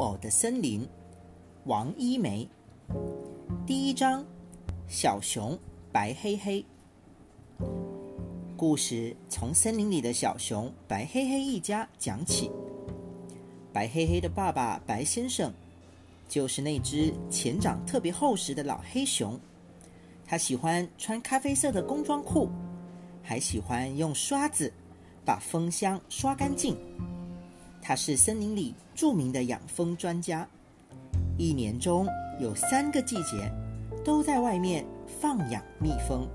偶的森林，王一梅。第一章：小熊白黑黑。故事从森林里的小熊白黑黑一家讲起。白黑黑的爸爸白先生，就是那只前掌特别厚实的老黑熊。他喜欢穿咖啡色的工装裤，还喜欢用刷子把蜂箱刷干净。他是森林里著名的养蜂专家，一年中有三个季节都在外面放养蜜蜂。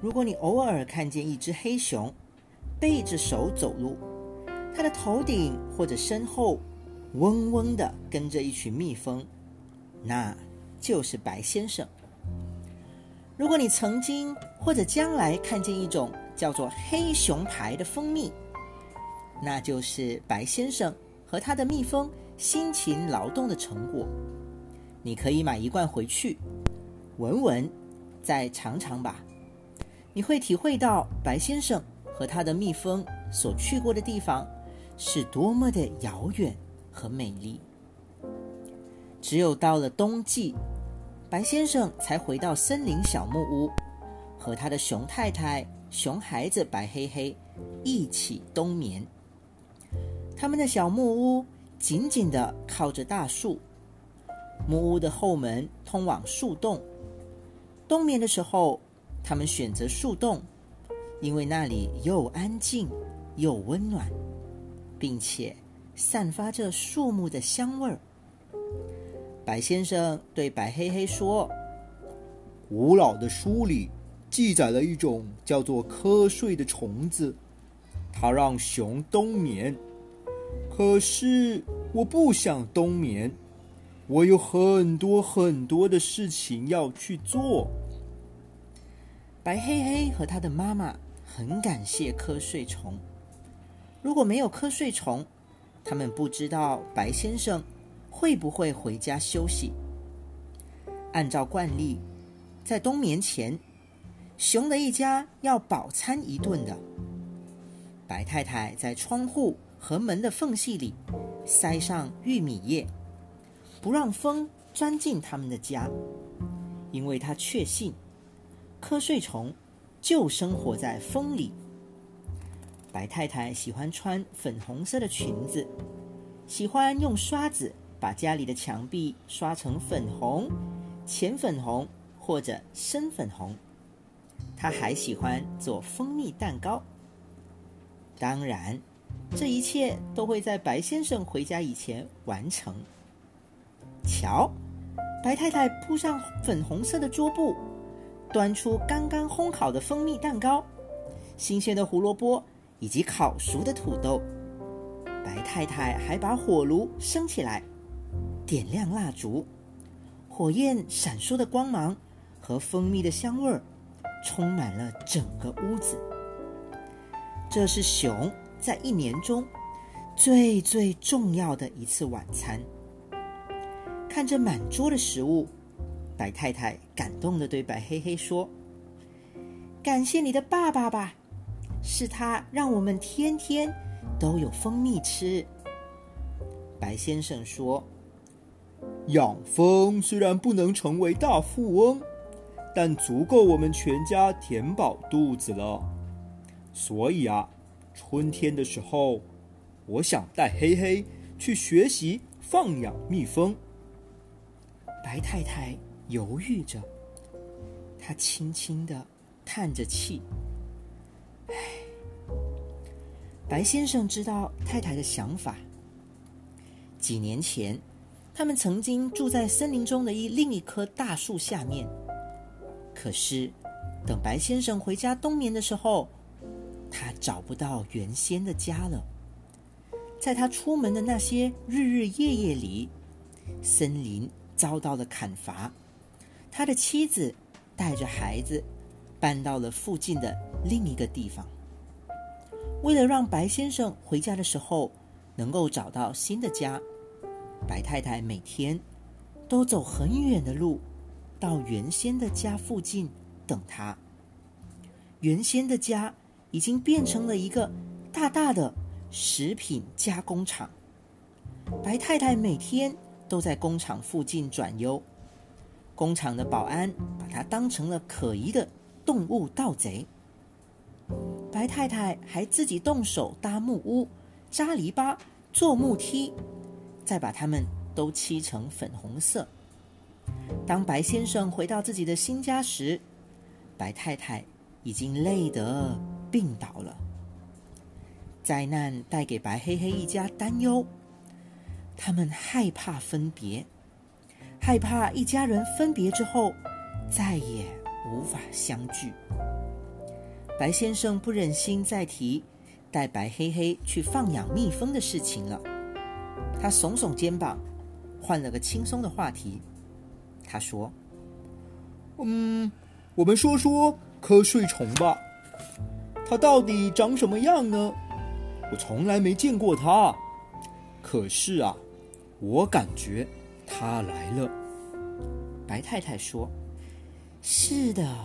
如果你偶尔看见一只黑熊背着手走路，它的头顶或者身后嗡嗡的跟着一群蜜蜂，那就是白先生。如果你曾经或者将来看见一种叫做黑熊牌的蜂蜜，那就是白先生和他的蜜蜂辛勤劳动的成果。你可以买一罐回去，闻闻，再尝尝吧。你会体会到白先生和他的蜜蜂所去过的地方是多么的遥远和美丽。只有到了冬季，白先生才回到森林小木屋，和他的熊太太、熊孩子白黑黑一起冬眠。他们的小木屋紧紧地靠着大树，木屋的后门通往树洞。冬眠的时候，他们选择树洞，因为那里又安静又温暖，并且散发着树木的香味儿。白先生对白黑黑说：“古老的书里记载了一种叫做瞌睡的虫子，它让熊冬眠。”可是我不想冬眠，我有很多很多的事情要去做。白黑黑和他的妈妈很感谢瞌睡虫。如果没有瞌睡虫，他们不知道白先生会不会回家休息。按照惯例，在冬眠前，熊的一家要饱餐一顿的。白太太在窗户。和门的缝隙里塞上玉米叶，不让风钻进他们的家，因为他确信瞌睡虫就生活在风里。白太太喜欢穿粉红色的裙子，喜欢用刷子把家里的墙壁刷成粉红、浅粉红或者深粉红。她还喜欢做蜂蜜蛋糕，当然。这一切都会在白先生回家以前完成。瞧，白太太铺上粉红色的桌布，端出刚刚烘烤的蜂蜜蛋糕、新鲜的胡萝卜以及烤熟的土豆。白太太还把火炉升起来，点亮蜡烛，火焰闪烁的光芒和蜂蜜的香味儿充满了整个屋子。这是熊。在一年中最最重要的一次晚餐，看着满桌的食物，白太太感动的对白黑黑说：“感谢你的爸爸吧，是他让我们天天都有蜂蜜吃。”白先生说：“养蜂虽然不能成为大富翁，但足够我们全家填饱肚子了。所以啊。”春天的时候，我想带黑黑去学习放养蜜蜂。白太太犹豫着，她轻轻的叹着气。唉，白先生知道太太的想法。几年前，他们曾经住在森林中的一另一棵大树下面。可是，等白先生回家冬眠的时候，他找不到原先的家了。在他出门的那些日日夜夜里，森林遭到了砍伐，他的妻子带着孩子搬到了附近的另一个地方。为了让白先生回家的时候能够找到新的家，白太太每天都走很远的路到原先的家附近等他。原先的家。已经变成了一个大大的食品加工厂。白太太每天都在工厂附近转悠，工厂的保安把她当成了可疑的动物盗贼。白太太还自己动手搭木屋、扎篱笆、做木梯，再把它们都漆成粉红色。当白先生回到自己的新家时，白太太已经累得病倒了。灾难带给白黑黑一家担忧，他们害怕分别，害怕一家人分别之后再也无法相聚。白先生不忍心再提带白黑黑去放养蜜蜂的事情了，他耸耸肩膀，换了个轻松的话题。他说：“嗯，我们说说瞌睡虫吧，它到底长什么样呢？我从来没见过它，可是啊，我感觉它来了。”白太太说：“是的，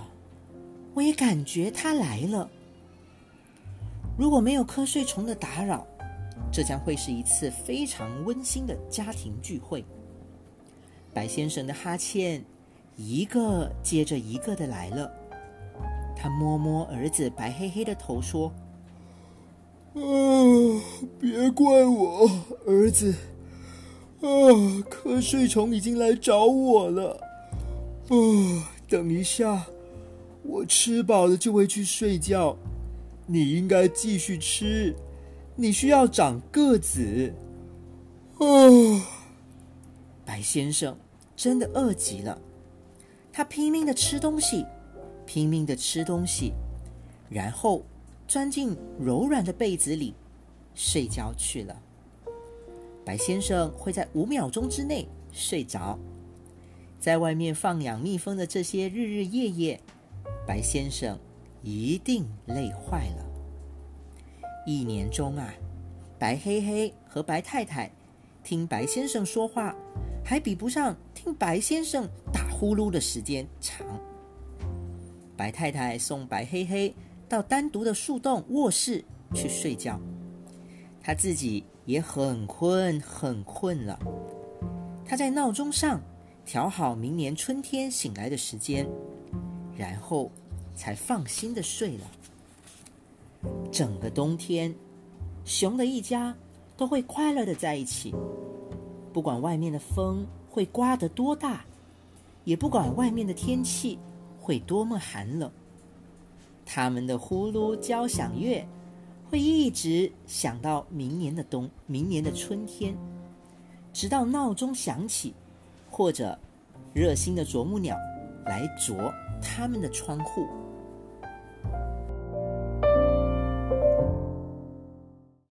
我也感觉它来了。如果没有瞌睡虫的打扰，这将会是一次非常温馨的家庭聚会。”白先生的哈欠一个接着一个的来了，他摸摸儿子白黑黑的头，说：“啊，别怪我，儿子。啊，瞌睡虫已经来找我了。啊，等一下，我吃饱了就会去睡觉。你应该继续吃，你需要长个子。啊，白先生。”真的饿极了，他拼命的吃东西，拼命的吃东西，然后钻进柔软的被子里睡觉去了。白先生会在五秒钟之内睡着。在外面放养蜜蜂的这些日日夜夜，白先生一定累坏了。一年中啊，白黑黑和白太太听白先生说话。还比不上听白先生打呼噜的时间长。白太太送白黑黑到单独的树洞卧室去睡觉，她自己也很困很困了。她在闹钟上调好明年春天醒来的时间，然后才放心的睡了。整个冬天，熊的一家都会快乐的在一起。不管外面的风会刮得多大，也不管外面的天气会多么寒冷，他们的呼噜交响乐会一直响到明年的冬，明年的春天，直到闹钟响起，或者热心的啄木鸟来啄他们的窗户。